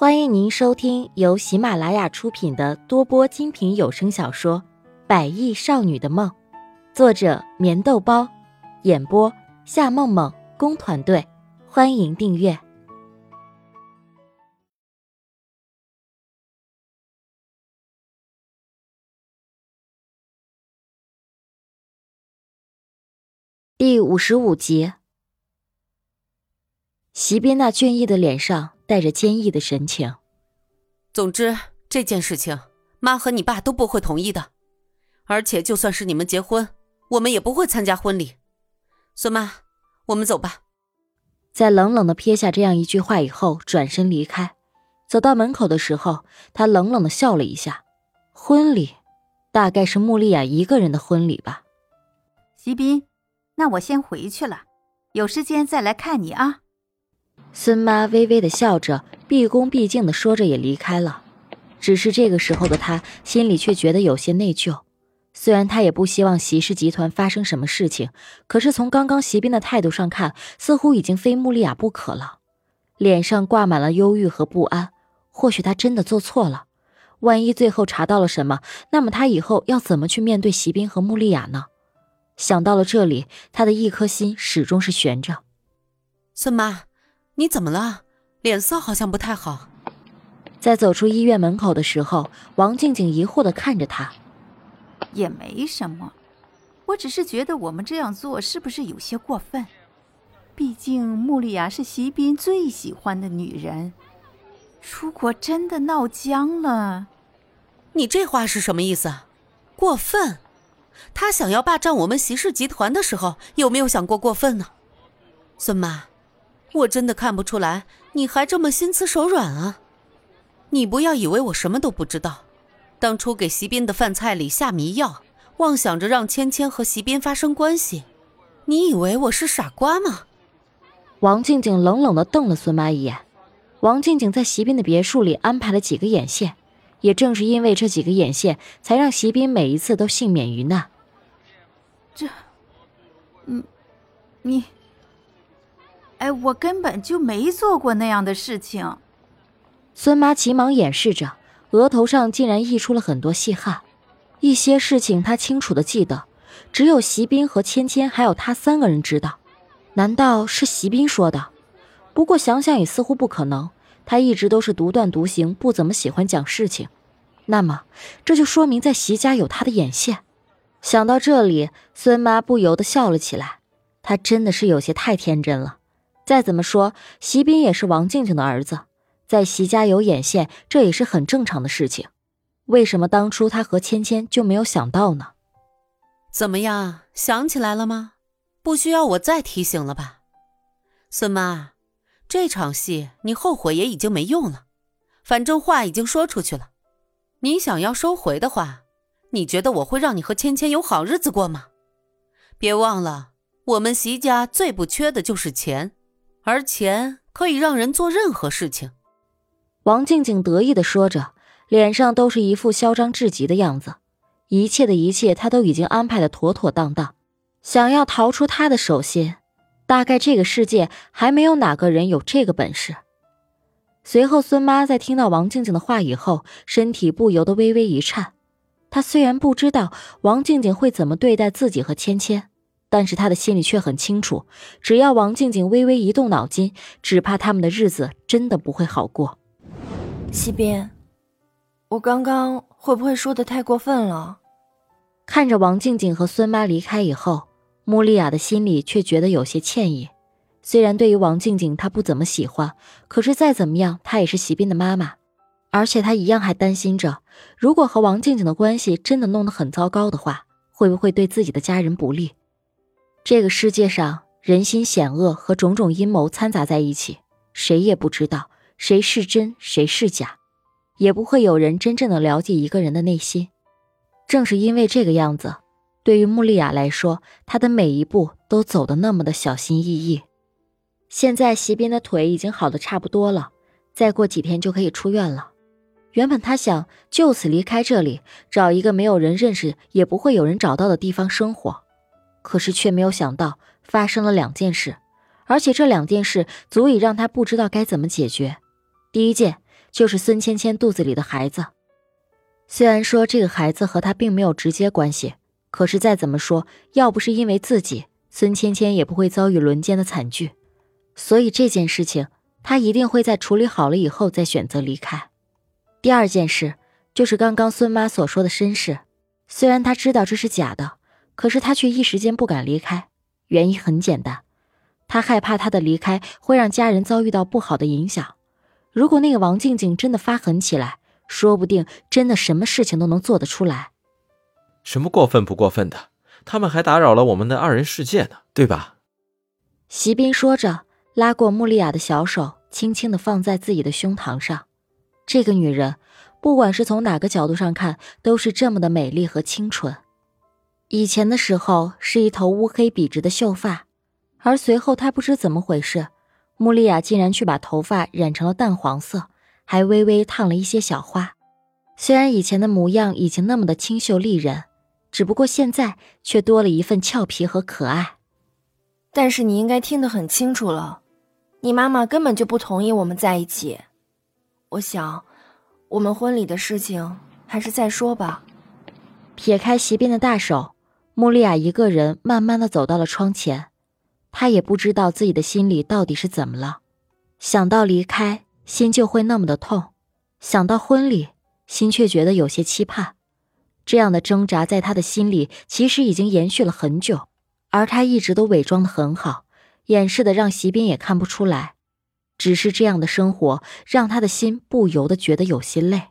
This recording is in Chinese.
欢迎您收听由喜马拉雅出品的多播精品有声小说《百亿少女的梦》，作者：棉豆包，演播：夏梦梦工团队。欢迎订阅第五十五集。席边那俊逸的脸上。带着坚毅的神情。总之，这件事情，妈和你爸都不会同意的。而且，就算是你们结婚，我们也不会参加婚礼。孙妈，我们走吧。在冷冷的撇下这样一句话以后，转身离开。走到门口的时候，他冷冷的笑了一下。婚礼，大概是穆丽亚一个人的婚礼吧。席斌，那我先回去了，有时间再来看你啊。孙妈微微的笑着，毕恭毕敬的说着，也离开了。只是这个时候的她心里却觉得有些内疚。虽然她也不希望席氏集团发生什么事情，可是从刚刚席斌的态度上看，似乎已经非穆丽亚不可了。脸上挂满了忧郁和不安。或许他真的做错了。万一最后查到了什么，那么他以后要怎么去面对席斌和穆丽亚呢？想到了这里，他的一颗心始终是悬着。孙妈。你怎么了？脸色好像不太好。在走出医院门口的时候，王静静疑惑的看着他。也没什么，我只是觉得我们这样做是不是有些过分？毕竟穆丽亚是席斌最喜欢的女人，如果真的闹僵了，你这话是什么意思？过分？他想要霸占我们席氏集团的时候，有没有想过过分呢？孙妈。我真的看不出来，你还这么心慈手软啊！你不要以为我什么都不知道。当初给席斌的饭菜里下迷药，妄想着让芊芊和席斌发生关系，你以为我是傻瓜吗？王静静冷冷的瞪了孙妈一眼。王静静在席斌的别墅里安排了几个眼线，也正是因为这几个眼线，才让席斌每一次都幸免于难。这，嗯，你。哎，我根本就没做过那样的事情。孙妈急忙掩饰着，额头上竟然溢出了很多细汗。一些事情她清楚的记得，只有席斌和芊芊还有她三个人知道。难道是席斌说的？不过想想也似乎不可能。他一直都是独断独行，不怎么喜欢讲事情。那么，这就说明在席家有他的眼线。想到这里，孙妈不由得笑了起来。她真的是有些太天真了。再怎么说，席斌也是王静静的儿子，在席家有眼线，这也是很正常的事情。为什么当初他和芊芊就没有想到呢？怎么样，想起来了吗？不需要我再提醒了吧？孙妈，这场戏你后悔也已经没用了，反正话已经说出去了。你想要收回的话，你觉得我会让你和芊芊有好日子过吗？别忘了，我们席家最不缺的就是钱。而钱可以让人做任何事情，王静静得意的说着，脸上都是一副嚣张至极的样子。一切的一切，她都已经安排的妥妥当当。想要逃出他的手心，大概这个世界还没有哪个人有这个本事。随后，孙妈在听到王静静的话以后，身体不由得微微一颤。她虽然不知道王静静会怎么对待自己和芊芊。但是他的心里却很清楚，只要王静静微微一动脑筋，只怕他们的日子真的不会好过。西边，我刚刚会不会说的太过分了？看着王静静和孙妈离开以后，穆丽亚的心里却觉得有些歉意。虽然对于王静静她不怎么喜欢，可是再怎么样，她也是席斌的妈妈，而且她一样还担心着，如果和王静静的关系真的弄得很糟糕的话，会不会对自己的家人不利？这个世界上人心险恶和种种阴谋掺杂在一起，谁也不知道谁是真谁是假，也不会有人真正的了解一个人的内心。正是因为这个样子，对于穆丽亚来说，她的每一步都走得那么的小心翼翼。现在席斌的腿已经好的差不多了，再过几天就可以出院了。原本他想就此离开这里，找一个没有人认识也不会有人找到的地方生活。可是却没有想到发生了两件事，而且这两件事足以让他不知道该怎么解决。第一件就是孙芊芊肚子里的孩子。虽然说这个孩子和他并没有直接关系，可是再怎么说，要不是因为自己，孙芊芊也不会遭遇轮奸的惨剧。所以这件事情，他一定会在处理好了以后再选择离开。第二件事就是刚刚孙妈所说的身世，虽然他知道这是假的，可是他却一时间不敢离开。原因很简单，他害怕他的离开会让家人遭遇到不好的影响。如果那个王静静真的发狠起来，说不定真的什么事情都能做得出来。什么过分不过分的？他们还打扰了我们的二人世界呢，对吧？席斌说着，拉过穆丽亚的小手，轻轻的放在自己的胸膛上。这个女人，不管是从哪个角度上看，都是这么的美丽和清纯。以前的时候是一头乌黑笔直的秀发，而随后她不知怎么回事，穆丽亚竟然去把头发染成了淡黄色。还微微烫了一些小花，虽然以前的模样已经那么的清秀丽人，只不过现在却多了一份俏皮和可爱。但是你应该听得很清楚了，你妈妈根本就不同意我们在一起。我想，我们婚礼的事情还是再说吧。撇开席边的大手，穆丽亚一个人慢慢的走到了窗前，她也不知道自己的心里到底是怎么了，想到离开。心就会那么的痛，想到婚礼，心却觉得有些期盼。这样的挣扎在他的心里其实已经延续了很久，而他一直都伪装的很好，掩饰的让席斌也看不出来。只是这样的生活让他的心不由得觉得有些累。